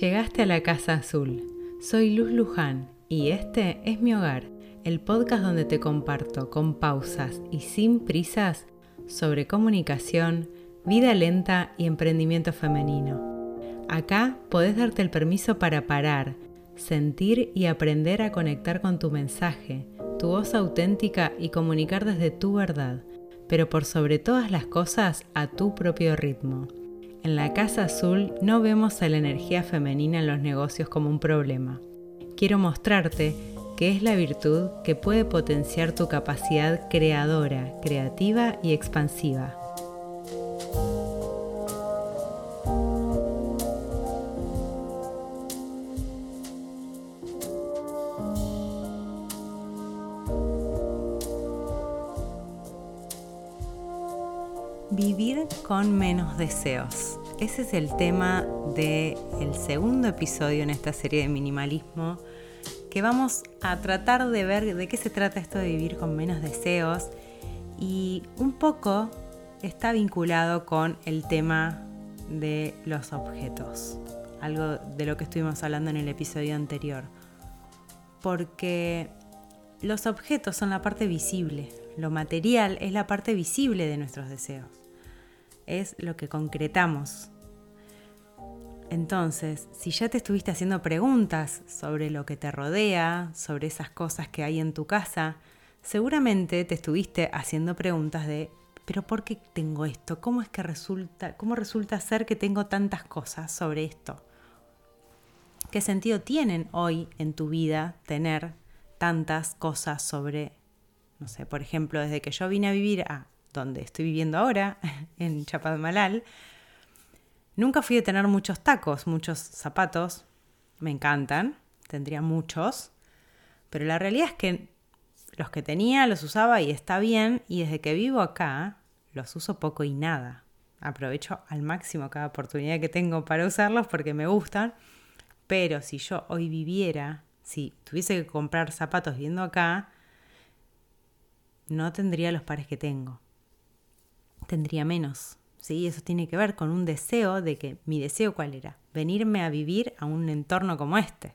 Llegaste a la Casa Azul. Soy Luz Luján y este es mi hogar, el podcast donde te comparto con pausas y sin prisas sobre comunicación, vida lenta y emprendimiento femenino. Acá podés darte el permiso para parar, sentir y aprender a conectar con tu mensaje, tu voz auténtica y comunicar desde tu verdad, pero por sobre todas las cosas a tu propio ritmo. En la Casa Azul no vemos a la energía femenina en los negocios como un problema. Quiero mostrarte que es la virtud que puede potenciar tu capacidad creadora, creativa y expansiva. Vivir con menos deseos. Ese es el tema del segundo episodio en esta serie de minimalismo que vamos a tratar de ver de qué se trata esto de vivir con menos deseos. Y un poco está vinculado con el tema de los objetos, algo de lo que estuvimos hablando en el episodio anterior, porque los objetos son la parte visible, lo material es la parte visible de nuestros deseos es lo que concretamos. Entonces, si ya te estuviste haciendo preguntas sobre lo que te rodea, sobre esas cosas que hay en tu casa, seguramente te estuviste haciendo preguntas de, pero ¿por qué tengo esto? ¿Cómo es que resulta, cómo resulta ser que tengo tantas cosas sobre esto? ¿Qué sentido tienen hoy en tu vida tener tantas cosas sobre, no sé, por ejemplo, desde que yo vine a vivir a donde estoy viviendo ahora, en Chapadmalal, nunca fui a tener muchos tacos, muchos zapatos. Me encantan, tendría muchos. Pero la realidad es que los que tenía los usaba y está bien. Y desde que vivo acá, los uso poco y nada. Aprovecho al máximo cada oportunidad que tengo para usarlos porque me gustan. Pero si yo hoy viviera, si tuviese que comprar zapatos viendo acá, no tendría los pares que tengo tendría menos. ¿sí? Eso tiene que ver con un deseo de que mi deseo cuál era, venirme a vivir a un entorno como este.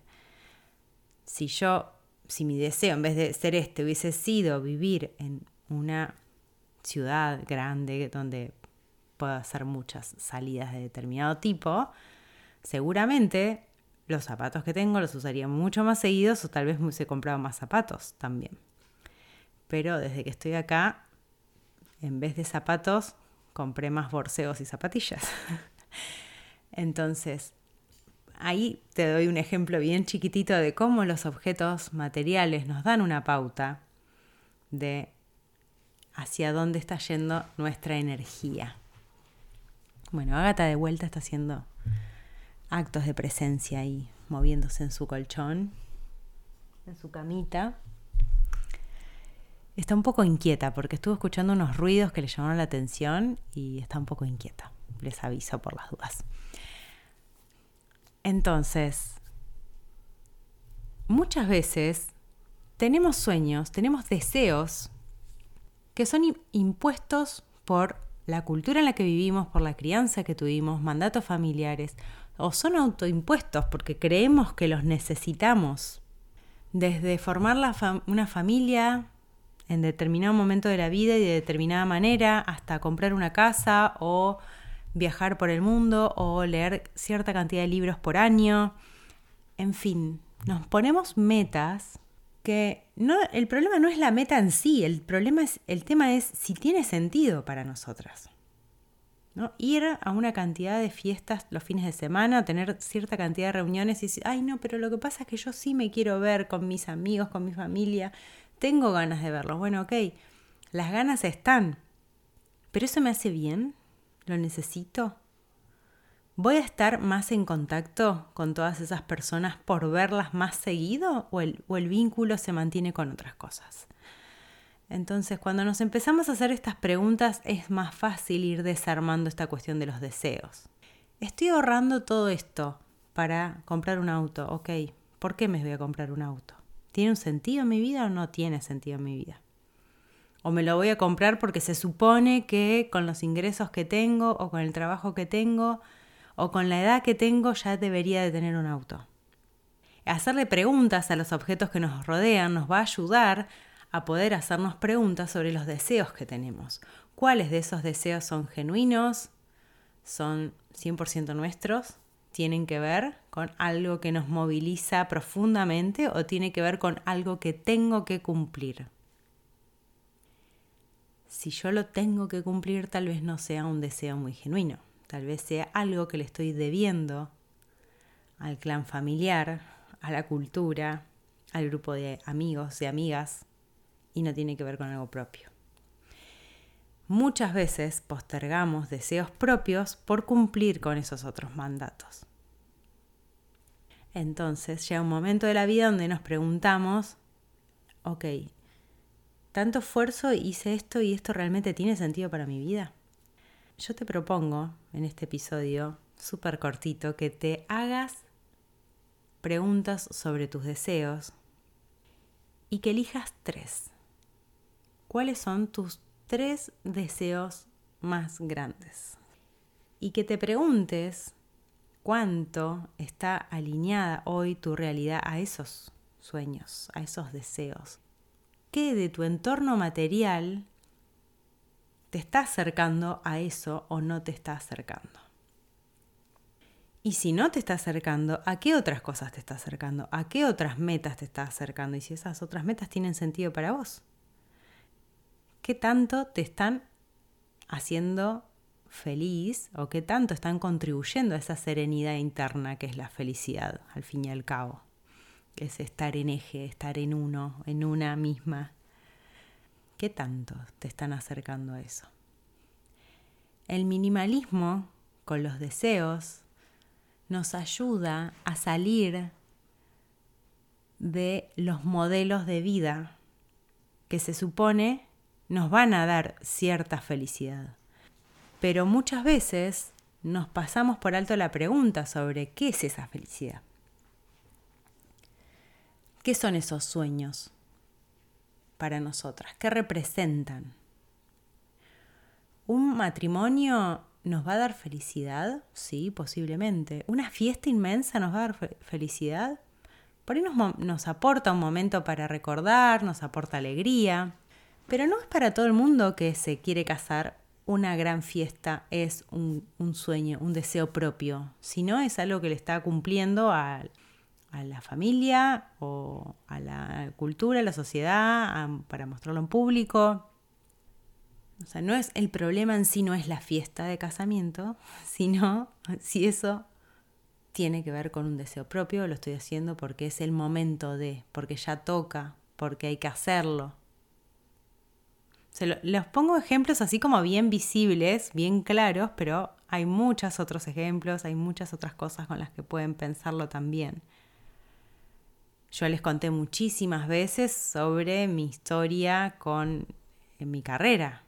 Si yo, si mi deseo en vez de ser este hubiese sido vivir en una ciudad grande donde pueda hacer muchas salidas de determinado tipo, seguramente los zapatos que tengo los usaría mucho más seguidos o tal vez me hubiese comprado más zapatos también. Pero desde que estoy acá en vez de zapatos, compré más borseos y zapatillas. Entonces, ahí te doy un ejemplo bien chiquitito de cómo los objetos materiales nos dan una pauta de hacia dónde está yendo nuestra energía. Bueno, Agatha de vuelta está haciendo actos de presencia ahí, moviéndose en su colchón, en su camita está un poco inquieta porque estuvo escuchando unos ruidos que le llamaron la atención y está un poco inquieta. Les aviso por las dudas. Entonces, muchas veces tenemos sueños, tenemos deseos que son impuestos por la cultura en la que vivimos, por la crianza que tuvimos, mandatos familiares, o son autoimpuestos porque creemos que los necesitamos. Desde formar una familia, en determinado momento de la vida y de determinada manera, hasta comprar una casa o viajar por el mundo o leer cierta cantidad de libros por año. En fin, nos ponemos metas que no, el problema no es la meta en sí, el problema es, el tema es si tiene sentido para nosotras. ¿no? Ir a una cantidad de fiestas los fines de semana, tener cierta cantidad de reuniones y decir, ay no, pero lo que pasa es que yo sí me quiero ver con mis amigos, con mi familia, tengo ganas de verlos. Bueno, ok, las ganas están. ¿Pero eso me hace bien? ¿Lo necesito? ¿Voy a estar más en contacto con todas esas personas por verlas más seguido o el, vínculo se mantiene con otras cosas? Entonces, cuando nos empezamos a hacer estas preguntas es más fácil ir desarmando esta cuestión de los deseos. Estoy ahorrando todo esto para comprar un auto, ok, ¿por qué me voy a comprar un auto? ¿Tiene un sentido en mi vida o no tiene sentido en mi vida? O me lo voy a comprar porque se supone que con los ingresos que tengo o con el trabajo que tengo o con la edad que tengo ya debería de tener un auto. Hacerle preguntas a los objetos que nos rodean nos va a ayudar a poder hacernos preguntas sobre los deseos que tenemos. ¿Cuáles de esos deseos son genuinos? ¿Son 100% nuestros? ¿Tienen que ver con algo que nos moviliza profundamente o tiene que ver con algo que tengo que cumplir? Si yo lo tengo que cumplir, tal vez no sea un deseo muy genuino. Tal vez sea algo que le estoy debiendo al clan familiar, a la cultura, al grupo de amigos, de amigas, y no tiene que ver con algo propio. Muchas veces postergamos deseos propios por cumplir con esos otros mandatos. Entonces llega un momento de la vida donde nos preguntamos, ok, tanto esfuerzo hice esto y esto realmente tiene sentido para mi vida. Yo te propongo en este episodio súper cortito que te hagas preguntas sobre tus deseos y que elijas tres. ¿Cuáles son tus tres deseos más grandes? Y que te preguntes cuánto está alineada hoy tu realidad a esos sueños, a esos deseos. ¿Qué de tu entorno material te está acercando a eso o no te está acercando? Y si no te está acercando, ¿a qué otras cosas te está acercando? ¿A qué otras metas te está acercando? Y si esas otras metas tienen sentido para vos. ¿Qué tanto te están haciendo feliz o qué tanto están contribuyendo a esa serenidad interna que es la felicidad, al fin y al cabo? Es estar en eje, estar en uno, en una misma. ¿Qué tanto te están acercando a eso? El minimalismo con los deseos nos ayuda a salir de los modelos de vida que se supone nos van a dar cierta felicidad. Pero muchas veces nos pasamos por alto la pregunta sobre qué es esa felicidad. ¿Qué son esos sueños para nosotras? ¿Qué representan? ¿Un matrimonio ¿Nos va a dar felicidad? Sí, posiblemente. ¿Una fiesta inmensa nos va a dar felicidad? Por ahí nos, aporta un momento para recordar, nos aporta alegría, pero no es para todo el mundo que se quiere casar una gran fiesta es un, sueño, un deseo propio, sino es algo que le está cumpliendo a, la familia o a la cultura, a la sociedad, para mostrarlo en público. O sea, no es el problema en sí, no es la fiesta de casamiento, sino si eso tiene que ver con un deseo propio, lo estoy haciendo porque es el momento de, porque ya toca, porque hay que hacerlo. Se los pongo ejemplos así como bien visibles, bien claros, pero hay muchos otros ejemplos, hay muchas otras cosas con las que pueden pensarlo también. Yo les conté muchísimas veces sobre mi historia con en mi carrera,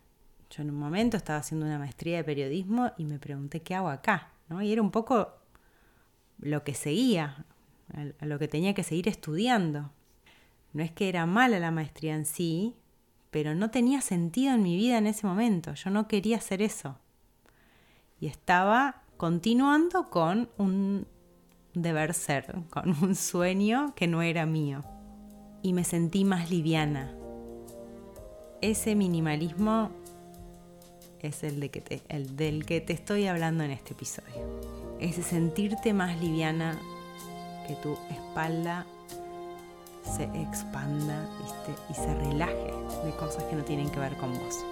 yo en un momento estaba haciendo una maestría de periodismo y me pregunté qué hago acá, ¿no? Y era un poco lo que seguía, a lo que tenía que seguir estudiando. No es que era mala la maestría en sí, pero no tenía sentido en mi vida en ese momento. Yo no quería hacer eso. Y estaba continuando con un deber ser, con un sueño que no era mío. Y me sentí más liviana. Ese minimalismo es el, de que el del que te estoy hablando en este episodio. Ese sentirte más liviana, que tu espalda se expanda y se relaje de cosas que no tienen que ver con vos.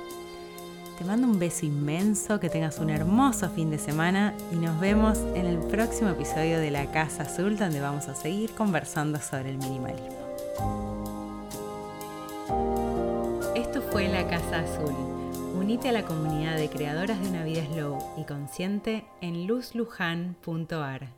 Te mando un beso inmenso, que tengas un hermoso fin de semana y nos vemos en el próximo episodio de La Casa Azul donde vamos a seguir conversando sobre el minimalismo. Esto fue La Casa Azul Unite a la comunidad de creadoras de una vida slow y consciente en luzlujan.ar.